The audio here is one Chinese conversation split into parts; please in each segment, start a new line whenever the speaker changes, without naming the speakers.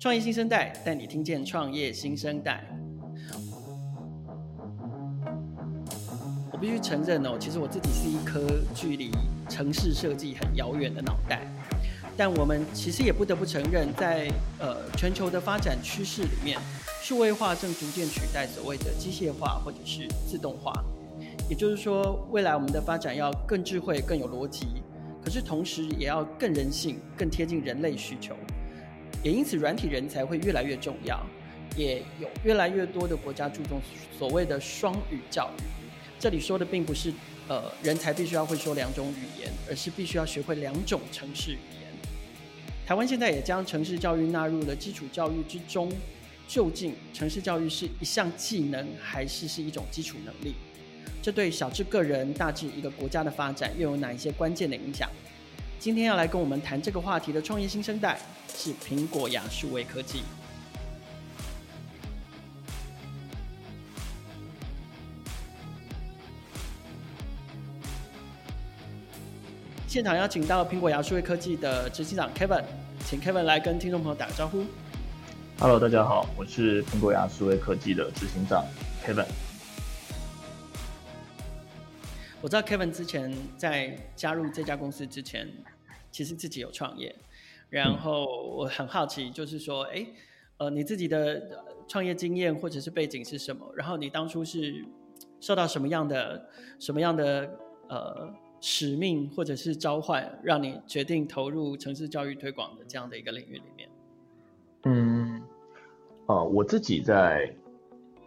创业新生代带你听见创业新生代。我必须承认哦，其实我自己是一颗距离城市设计很遥远的脑袋。但我们其实也不得不承认在，在呃全球的发展趋势里面，数位化正逐渐取代所谓的机械化或者是自动化。也就是说，未来我们的发展要更智慧、更有逻辑，可是同时也要更人性、更贴近人类需求。也因此，软体人才会越来越重要，也有越来越多的国家注重所谓的双语教育。这里说的并不是呃人才必须要会说两种语言，而是必须要学会两种城市语言。台湾现在也将城市教育纳入了基础教育之中。究竟城市教育是一项技能，还是是一种基础能力？这对小至个人，大至一个国家的发展，又有哪一些关键的影响？今天要来跟我们谈这个话题的创业新生代是苹果亚数位科技。现场邀请到苹果亚数位科技的执行长 Kevin，请 Kevin 来跟听众朋友打个招呼。
Hello，大家好，我是苹果亚数位科技的执行长 Kevin。
我知道 Kevin 之前在加入这家公司之前，其实自己有创业，然后我很好奇，就是说，哎，呃，你自己的创业经验或者是背景是什么？然后你当初是受到什么样的什么样的呃使命或者是召唤，让你决定投入城市教育推广的这样的一个领域里面？
嗯，呃，我自己在。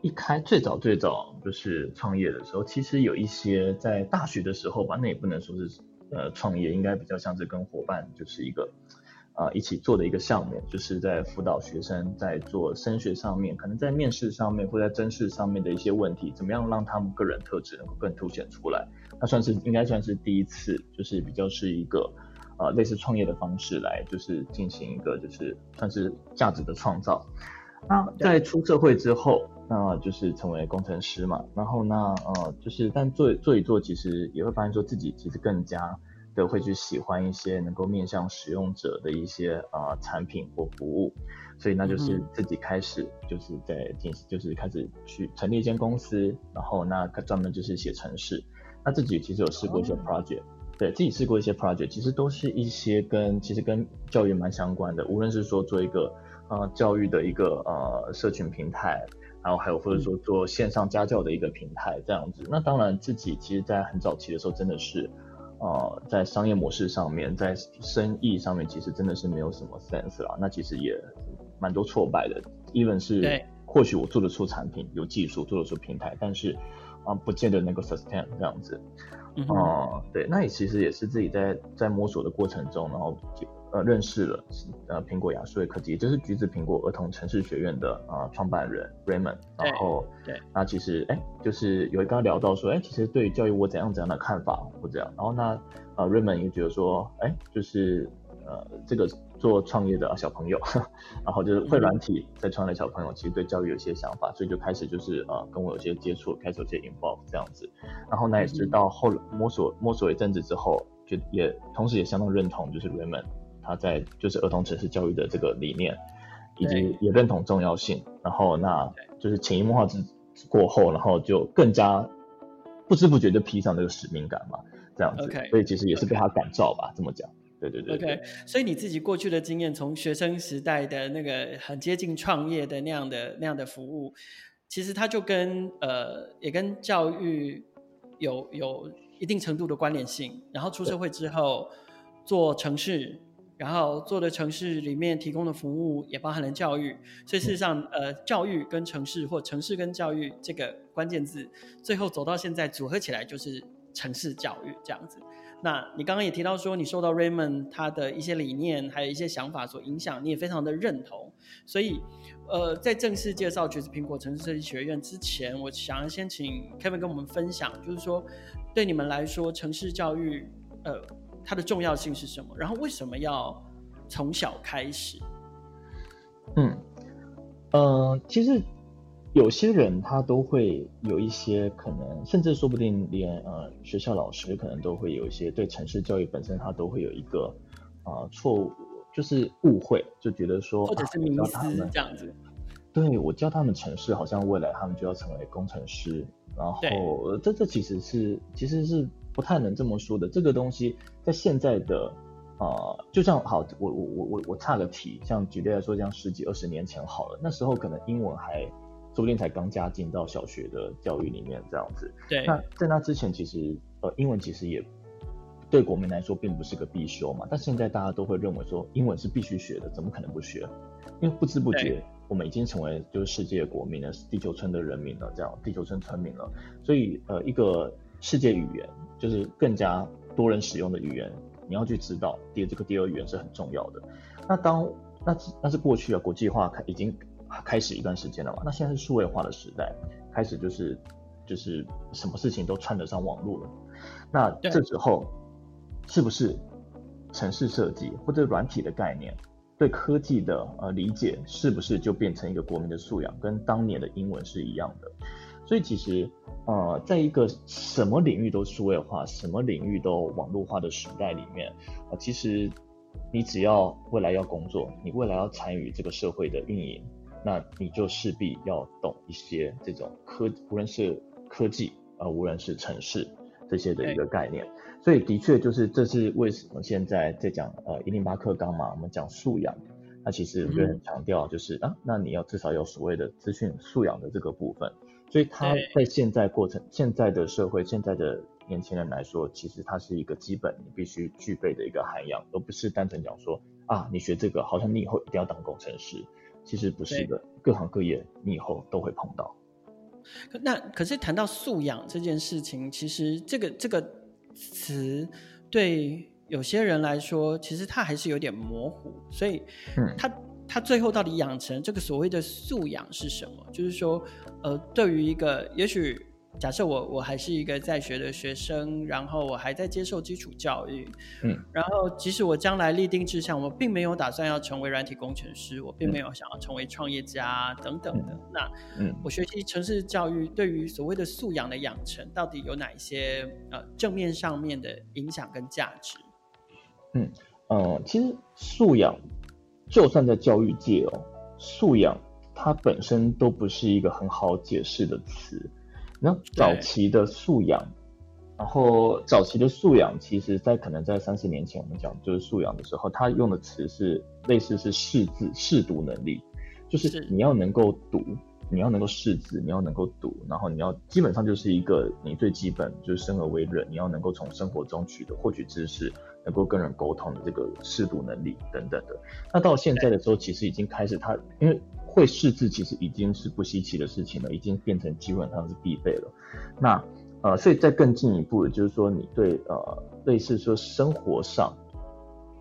一开最早最早就是创业的时候，其实有一些在大学的时候吧，那也不能说是呃创业，应该比较像是跟伙伴就是一个啊、呃、一起做的一个项目，就是在辅导学生在做升学上面，可能在面试上面或在甄试上面的一些问题，怎么样让他们个人特质能够更凸显出来？那算是应该算是第一次，就是比较是一个呃类似创业的方式来就是进行一个就是算是价值的创造。那在出社会之后。那就是成为工程师嘛，然后那呃就是，但做做一做，其实也会发现说自己其实更加的会去喜欢一些能够面向使用者的一些呃产品或服务，所以那就是自己开始就是在进行，就是开始去成立一间公司，然后那专门就是写程式，那自己其实有试过一些 project，对自己试过一些 project，其实都是一些跟其实跟教育蛮相关的，无论是说做一个呃教育的一个呃社群平台。然后还有或者说做线上家教的一个平台这样子，那当然自己其实，在很早期的时候真的是，呃，在商业模式上面，在生意上面，其实真的是没有什么 sense 啦。那其实也蛮多挫败的，even 是或许我做得出产品，有技术做得出平台，但是啊、呃，不见得能够 sustain 这样子。嗯、呃，对，那也其实也是自己在在摸索的过程中，然后就。呃，认识了呃苹果亚数位科技，也就是橘子苹果儿童城市学院的啊创办人 Raymond，然后对，那其实哎，就是有跟他聊到说，哎，其实对于教育我怎样怎样的看法或这样，然后那呃 Raymond 也觉得说，哎，就是呃这个做创业的小朋友，然后就是会软体在创业的小朋友，其实对教育有些想法，所以就开始就是呃跟我有些接触，开始有些 involve 这样子，然后那也是到后来摸索摸索一阵子之后，就也同时也相当认同，就是 Raymond。他在就是儿童城市教育的这个理念，以及也认同重要性，然后那就是潜移默化之过后，然后就更加不知不觉就披上这个使命感嘛，这样子。Okay, 所以其实也是被他感召吧.这么讲。对对对，对。OK，所
以你自己过去的经验，从学生时代的那个很接近创业的那样的那样的服务，其实它就跟呃也跟教育有有一定程度的关联性。然后出社会之后做程式。然后做的城市里面提供的服务也包含了教育，所以事实上，呃，教育跟城市或城市跟教育这个关键字，最后走到现在组合起来就是城市教育这样子。那你刚刚也提到说，你受到 Raymond 他的一些理念还有一些想法所影响，你也非常的认同。所以，呃，在正式介绍橘子苹果城市设计学院之前，我想要先请 Kevin 跟我们分享，就是说对你们来说，城市教育，呃。它的重要性是什么？然后为什么要从小开始？
嗯，呃，其实有些人他都会有一些可能，甚至说不定连呃学校老师可能都会有一些对城市教育本身，他都会有一个啊错误就是误会，就觉得说
或者是迷思这样子。
对，我教他们城市，好像未来他们就要成为工程师，然后这这其实是其实是不太能这么说的。这个东西在现在的啊、呃，就像好，我我我我我岔个题，像举例来说，像十几二十年前好了，那时候可能英文还说不定才刚加进到小学的教育里面这样子。
对，
那在那之前，其实呃，英文其实也。对国民来说并不是个必修嘛，但现在大家都会认为说英文是必须学的，怎么可能不学？因为不知不觉我们已经成为就是世界国民了，地球村的人民了，这样地球村村民了。所以呃，一个世界语言就是更加多人使用的语言，你要去知道第这个第二语言是很重要的。那当那那是过去啊，国际化开已经开始一段时间了嘛，那现在是数位化的时代，开始就是就是什么事情都串得上网络了。那这时候。是不是城市设计或者软体的概念，对科技的呃理解，是不是就变成一个国民的素养，跟当年的英文是一样的？所以其实呃，在一个什么领域都数位化、什么领域都网络化的时代里面啊、呃，其实你只要未来要工作，你未来要参与这个社会的运营，那你就势必要懂一些这种科，无论是科技啊、呃，无论是城市这些的一个概念。所以的确就是，这是为什么现在在讲呃一零八课纲嘛，我们讲素养，那其实我觉得很强调就是、嗯、啊，那你要至少有所谓的资讯素养的这个部分。所以他在现在过程，现在的社会，现在的年轻人来说，其实它是一个基本你必须具备的一个涵养，而不是单纯讲说啊，你学这个好像你以后一定要当工程师，其实不是的，各行各业你以后都会碰到。
那可是谈到素养这件事情，其实这个这个。词对有些人来说，其实它还是有点模糊，所以，他他最后到底养成这个所谓的素养是什么？就是说，呃，对于一个也许。假设我我还是一个在学的学生，然后我还在接受基础教育，
嗯，
然后即使我将来立定志向，我并没有打算要成为软体工程师，我并没有想要成为创业家等等的。嗯、那，嗯，我学习城市教育对于所谓的素养的养成，到底有哪一些呃正面上面的影响跟价值？
嗯，呃，其实素养，就算在教育界哦，素养它本身都不是一个很好解释的词。那早期的素养，然后早期的素养，其实在可能在三十年前，我们讲就是素养的时候，他用的词是类似是识字、识读能力，就是你要能够读，你要能够识字，你要能够读，然后你要基本上就是。一个你最基本就是生而为人，你要能够从生活中取得获取知识，能够跟人沟通的这个适度能力等等的。那到现在的时候，其实已经开始他因为。会识字其实已经是不稀奇的事情了，已经变成基本上是必备了。那呃，所以再更进一步的，就是说你对呃类似说生活上，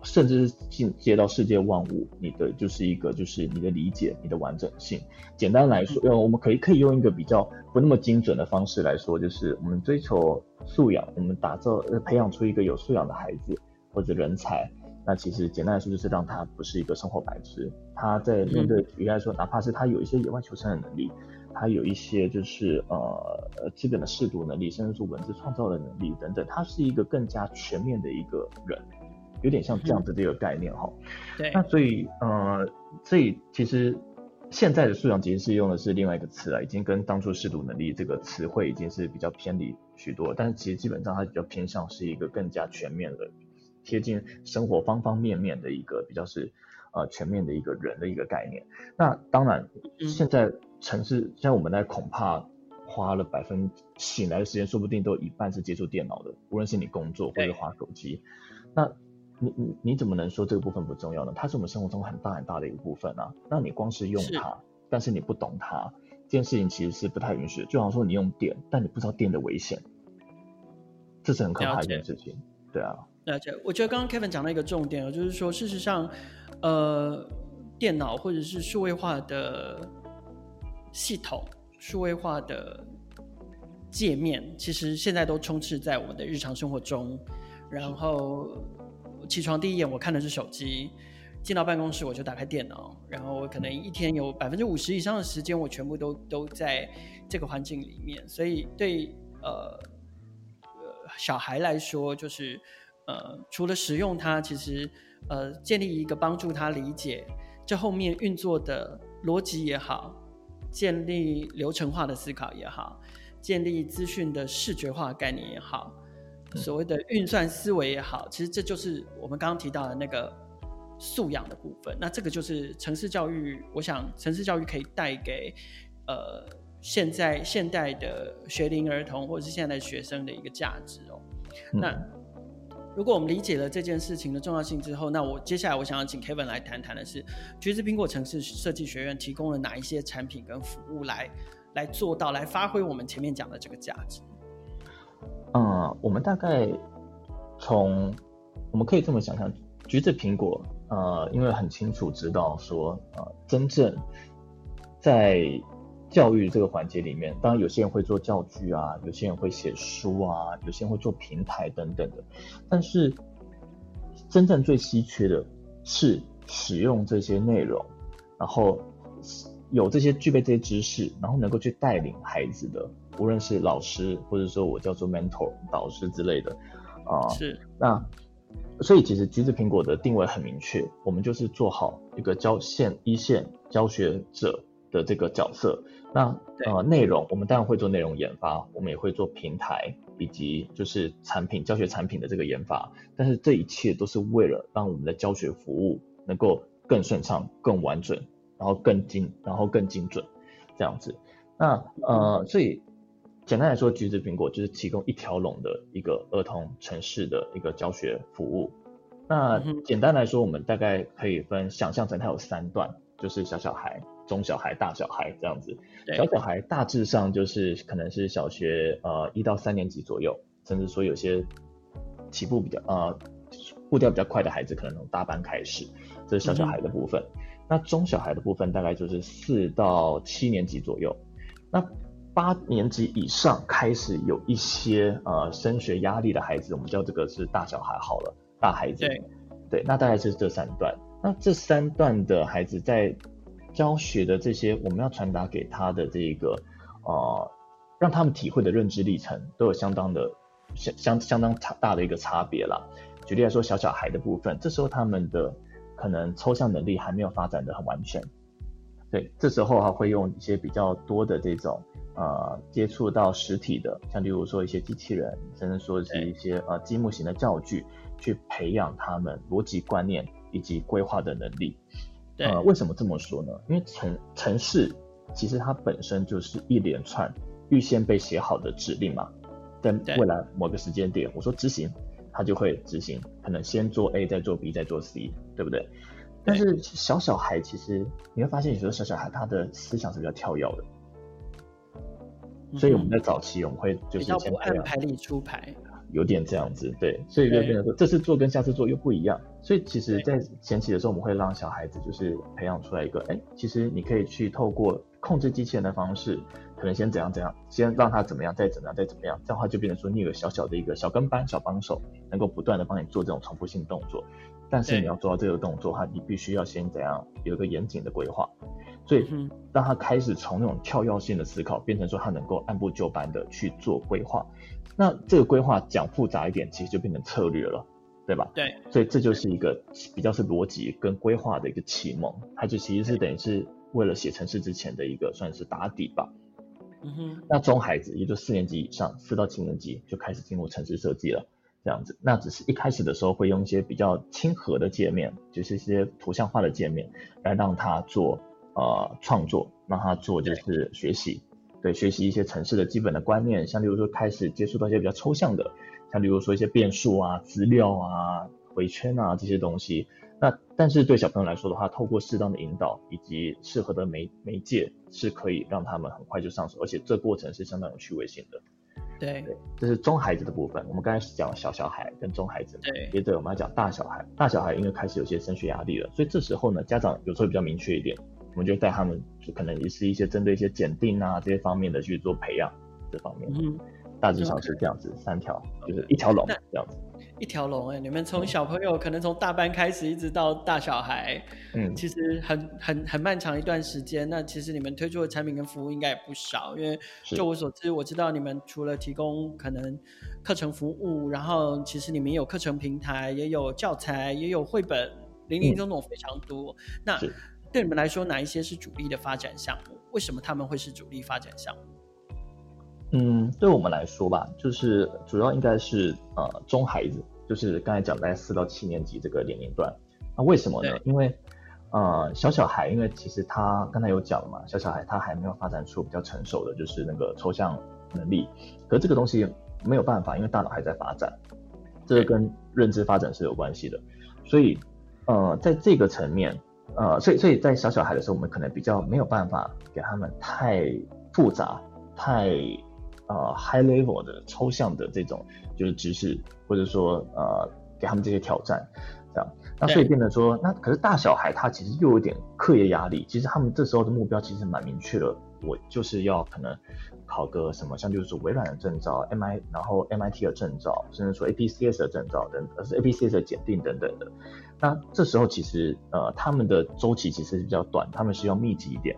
甚至是进接到世界万物，你的就是一个就是你的理解，你的完整性。简单来说，呃，我们可以可以用一个比较不那么精准的方式来说，就是我们追求素养，我们打造呃培养出一个有素养的孩子或者人才。那其实简单来说，就是让他不是一个生活白痴。他在面对举例来说，哪怕是他有一些野外求生的能力，他有一些就是呃基本的识读能力，甚至说文字创造的能力等等，他是一个更加全面的一个人，有点像这样子的一个概念哈。
对。
那所以呃，所以其实现在的素养其实是用的是另外一个词啊，已经跟当初识读能力这个词汇已经是比较偏离许多，但是其实基本上它比较偏向是一个更加全面的。贴近生活方方面面的一个比较是呃全面的一个人的一个概念。那当然，现在城市现在我们在恐怕花了百分醒来的时间，说不定都有一半是接触电脑的，无论是你工作或者滑手机。那你你你怎么能说这个部分不重要呢？它是我们生活中很大很大的一个部分啊。那你光是用它，但是你不懂它，这件事情其实是不太允许的。就好像说你用电，但你不知道电的危险，这是很可怕的一件事情。对啊。
了解，我觉得刚刚 Kevin 讲到一个重点，就是说，事实上，呃，电脑或者是数位化的系统、数位化的界面，其实现在都充斥在我们的日常生活中。然后起床第一眼我看的是手机，进到办公室我就打开电脑，然后我可能一天有百分之五十以上的时间，我全部都都在这个环境里面。所以对呃小孩来说，就是。呃，除了使用它，其实呃，建立一个帮助他理解这后面运作的逻辑也好，建立流程化的思考也好，建立资讯的视觉化概念也好，所谓的运算思维也好，其实这就是我们刚刚提到的那个素养的部分。那这个就是城市教育，我想城市教育可以带给呃现在现代的学龄儿童或者是现在的学生的一个价值哦。那如果我们理解了这件事情的重要性之后，那我接下来我想要请 Kevin 来谈谈的是，橘子苹果城市设计学院提供了哪一些产品跟服务来来做到来发挥我们前面讲的这个价值？
嗯，我们大概从我们可以这么想象，橘子苹果呃，因为很清楚知道说呃，真正在教育这个环节里面，当然有些人会做教具啊，有些人会写书啊，有些人会做平台等等的。但是，真正最稀缺的是使用这些内容，然后有这些具备这些知识，然后能够去带领孩子的，无论是老师或者说我叫做 mentor 导师之类的啊。是。那所以其实橘子苹果的定位很明确，我们就是做好一个教线一线教学者的这个角色。那呃，内容我们当然会做内容研发，我们也会做平台以及就是产品教学产品的这个研发，但是这一切都是为了让我们的教学服务能够更顺畅、更完整，然后更精、然后更精准这样子。那呃，所以简单来说，橘子苹果就是提供一条龙的一个儿童城市的一个教学服务。那简单来说，我们大概可以分想象成它有三段，就是小小孩。中小孩、大小孩这样子，小小孩大致上就是可能是小学呃一到三年级左右，甚至说有些起步比较呃步调比较快的孩子，可能从大班开始，这是小小孩的部分。嗯、那中小孩的部分大概就是四到七年级左右，那八年级以上开始有一些呃升学压力的孩子，我们叫这个是大小孩好了，大孩子。对，对，那大概是这三段。那这三段的孩子在教学的这些，我们要传达给他的这个，呃，让他们体会的认知历程，都有相当的相相相当差大的一个差别啦。举例来说，小小孩的部分，这时候他们的可能抽象能力还没有发展的很完全，对，这时候他会用一些比较多的这种呃接触到实体的，像例如说一些机器人，甚至说是一些呃积木型的教具，去培养他们逻辑观念以及规划的能力。呃，为什么这么说呢？因为城城市其实它本身就是一连串预先被写好的指令嘛，在未来某个时间点，我说执行，它就会执行，可能先做 A，再做 B，再做 C，对不对？但是小小孩其实你会发现，有时候小小孩他的思想是比较跳跃的，所以我们在早期我们会就是先不
按牌理出牌。
有点这样子，对，所以就变成说这次做跟下次做又不一样，所以其实，在前期的时候，我们会让小孩子就是培养出来一个，哎，其实你可以去透过控制机器人的方式，可能先怎样怎样，先让他怎么样，再怎么样，再怎么样，这样的话就变成说你有个小小的一个小跟班、小帮手，能够不断的帮你做这种重复性动作，但是你要做到这个动作的话，你必须要先怎样，有一个严谨的规划，所以让他开始从那种跳跃性的思考，变成说他能够按部就班的去做规划。那这个规划讲复杂一点，其实就变成策略了，对吧？对，所以这就是一个比较是逻辑跟规划的一个启蒙，它就其实是等于是为了写程式之前的一个算是打底吧。嗯哼。那中孩子也就四年级以上，四到七年级就开始进入城市设计了，这样子。那只是一开始的时候会用一些比较亲和的界面，就是一些图像化的界面，来让他做呃创作，让他做就是学习。对，学习一些城市的基本的观念，像例如说开始接触到一些比较抽象的，像例如说一些变数啊、资料啊、回圈啊这些东西。那但是对小朋友来说的话，透过适当的引导以及适合的媒媒介，是可以让他们很快就上手，而且这过程是相当有趣味性的。对，对，这是中孩子的部分。我们刚才讲小小孩跟中孩子，对，接着我们要讲大小孩。大小孩因为开始有些升学压力了，所以这时候呢，家长有时候比较明确一点。我们就带他们，就可能也是一些针对一些检定啊这些方面的去做培养，这方面，嗯，大致上是这样子，三条就是一条龙这样子，一条龙哎，你们从小朋友可能从大班开始一直到大小孩，嗯，其实很很很漫长一段时间。那其实你们推出的产品跟服务应该也不少，因为就我所知，我知道你们除了提供可能
课程服务，然后其实你们有课程平台，也有教材，也有绘本，林林总总非常多。嗯、那对你们来说，哪一些是主力的发展项目？为什么他们会是主力发展项目？
嗯，对我们来说吧，就是主要应该是呃中孩子，就是刚才讲在四到七年级这个年龄段。那为什么呢？因为呃小小孩，因为其实他刚才有讲了嘛，小小孩他还没有发展出比较成熟的就是那个抽象能力，可是这个东西没有办法，因为大脑还在发展，这个跟认知发展是有关系的，所以呃在这个层面，呃所以所以在小小孩的时候，我们可能比较没有办法给他们太复杂、太呃 high level 的抽象的这种就是知识，或者说呃给他们这些挑战，这样，那所以变得说，那可是大小孩他其实又有点课业压力，其实他们这时候的目标其实蛮明确的，我就是要可能考个什么，像就是微软的证照，M I 然后 MIT 的证照，甚至说 APCS 的证照等，而是 APCS 的检定等等的。那这时候其实呃他们的周期其实是比较短，他们是要密集一点，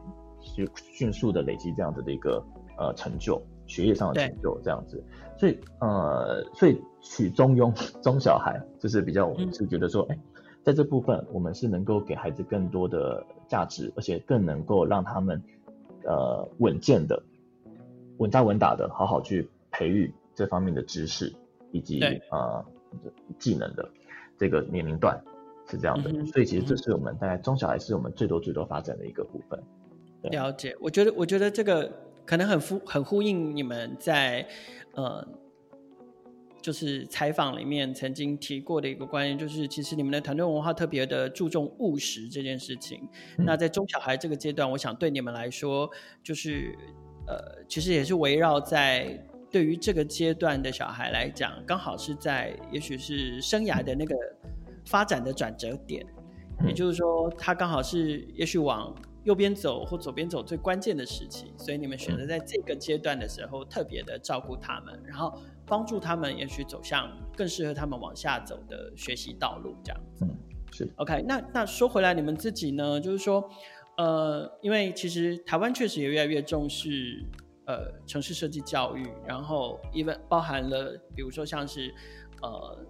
就迅速的累积这样子的一个呃成就。学业上的成就这样子，所以呃，所以取中庸 中小孩就是比较，我们是觉得说，哎、嗯，在这部分我们是能够给孩子更多的价值，而且更能够让他们呃稳健的、稳扎稳打的，好好去培育这方面的知识以及呃技能的这个年龄段是这样的、嗯，所以其实这是我们大概中小孩是我们最多最多发展的一个部分。
了解，我觉得我觉得这个。可能很呼很呼应你们在呃，就是采访里面曾经提过的一个观念，就是其实你们的团队文化特别的注重务实这件事情。嗯。那在中小孩这个阶段，我想对你们来说，就是呃，其实也是围绕在对于这个阶段的小孩来讲，刚好是在也许是生涯的那个发展的转折点，也就是说，他刚好是也许往。右边走或左边走最关键的时期，所以你们选择在这个阶段的时候特别的照顾他们，然后帮助他们也许走向更适合他们往下走的学习道路，这样子。
是。
OK，那那说回来，你们自己呢？就是说，呃，因为其实台湾确实也越来越重视呃城市设计教育，然后 even 包含了比如说像是呃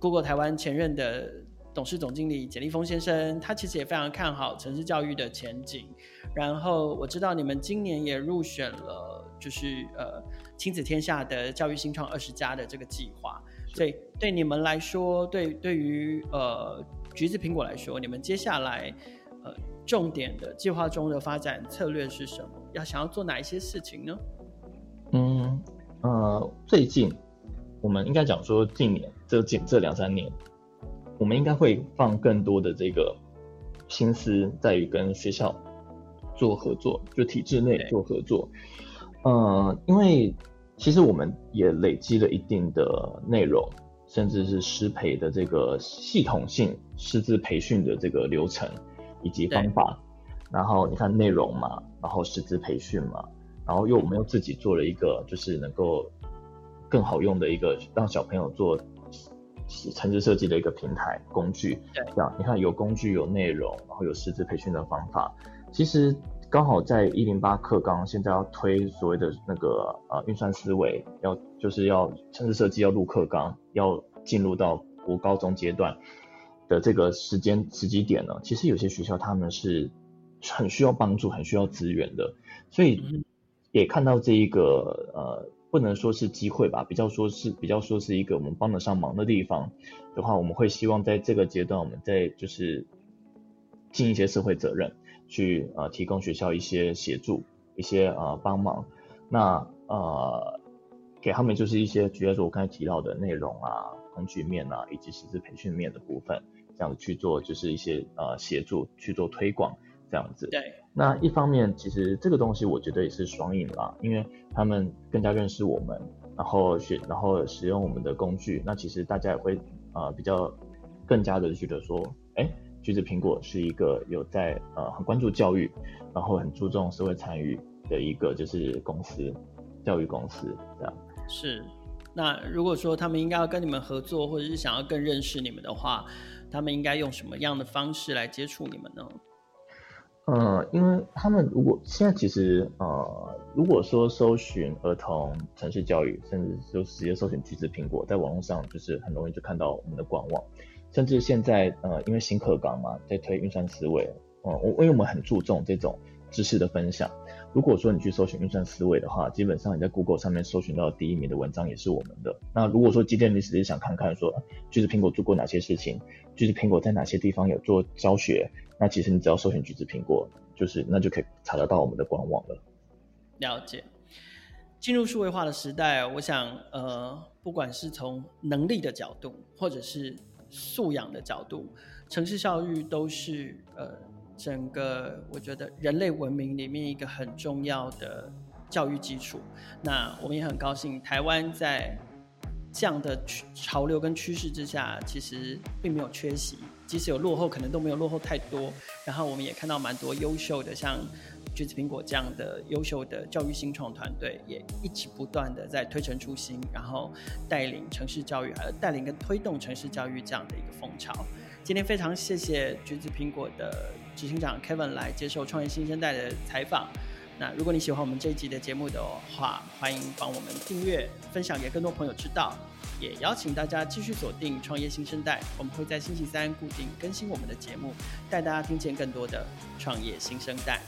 Google 台湾前任的。董事总经理简立峰先生，他其实也非常看好城市教育的前景。然后我知道你们今年也入选了，就是呃亲子天下的教育新创二十家的这个计划。所以对你们来说，对对于呃橘子苹果来说，你们接下来呃重点的计划中的发展策略是什么？要想要做哪一些事情呢？
嗯呃，最近我们应该讲说，近年这近这两三年。我们应该会放更多的这个心思在于跟学校做合作，就体制内做合作。呃，因为其实我们也累积了一定的内容，甚至是师培的这个系统性师资培训的这个流程以及方法。然后你看内容嘛，然后师资培训嘛，然后又我们又自己做了一个，就是能够更好用的一个让小朋友做。程式设计的一个平台工具，对，这样你看有工具有内容，然后有师资培训的方法。其实刚好在一零八课纲现在要推所谓的那个呃运算思维，要就是要城市设计要入课纲，要进入到国高中阶段的这个时间时机点呢，其实有些学校他们是很需要帮助，很需要资源的，所以也看到这一个呃。不能说是机会吧，比较说是比较说是一个我们帮得上忙的地方的话，我们会希望在这个阶段，我们再就是尽一些社会责任，去呃提供学校一些协助，一些呃帮忙，那呃给他们就是一些，举例说我刚才提到的内容啊、工具面啊，以及师资培训面的部分，这样子去做就是一些呃协助去做推广。这样子，对。那一方面，其实这个东西我觉得也是双赢啦，因为他们更加认识我们，然后学，然后使用我们的工具。那其实大家也会呃比较更加的觉得说，哎，橘子苹果是一个有在呃很关注教育，然后很注重社会参与的一个就是公司，教育公司这样。
是。那如果说他们应该要跟你们合作，或者是想要更认识你们的话，他们应该用什么样的方式来接触你们呢？
呃，因为他们如果现在其实呃，如果说搜寻儿童城市教育，甚至就直接搜寻橘子苹果，在网络上就是很容易就看到我们的官网。甚至现在呃，因为新课纲嘛，在推运算思维，嗯、呃，我因为我们很注重这种知识的分享。如果说你去搜寻运算思维的话，基本上你在 Google 上面搜寻到第一名的文章也是我们的。那如果说今天你只是想看看说就是苹果做过哪些事情，就是苹果在哪些地方有做教学，那其实你只要搜寻橘子苹果，就是那就可以查得到我们的官网了。
了解。进入数位化的时代，我想呃，不管是从能力的角度，或者是素养的角度，城市教育都是呃。整个我觉得人类文明里面一个很重要的教育基础，那我们也很高兴，台湾在这样的潮流跟趋势之下，其实并没有缺席，即使有落后，可能都没有落后太多。然后我们也看到蛮多优秀的，像橘子苹果这样的优秀的教育新创团队，也一直不断的在推陈出新，然后带领城市教育，还有带领跟推动城市教育这样的一个风潮。今天非常谢谢橘子苹果的执行长 Kevin 来接受创业新生代的采访。那如果你喜欢我们这一集的节目的话，欢迎帮我们订阅、分享给更多朋友知道。也邀请大家继续锁定创业新生代，我们会在星期三固定更新我们的节目，带大家听见更多的创业新生代。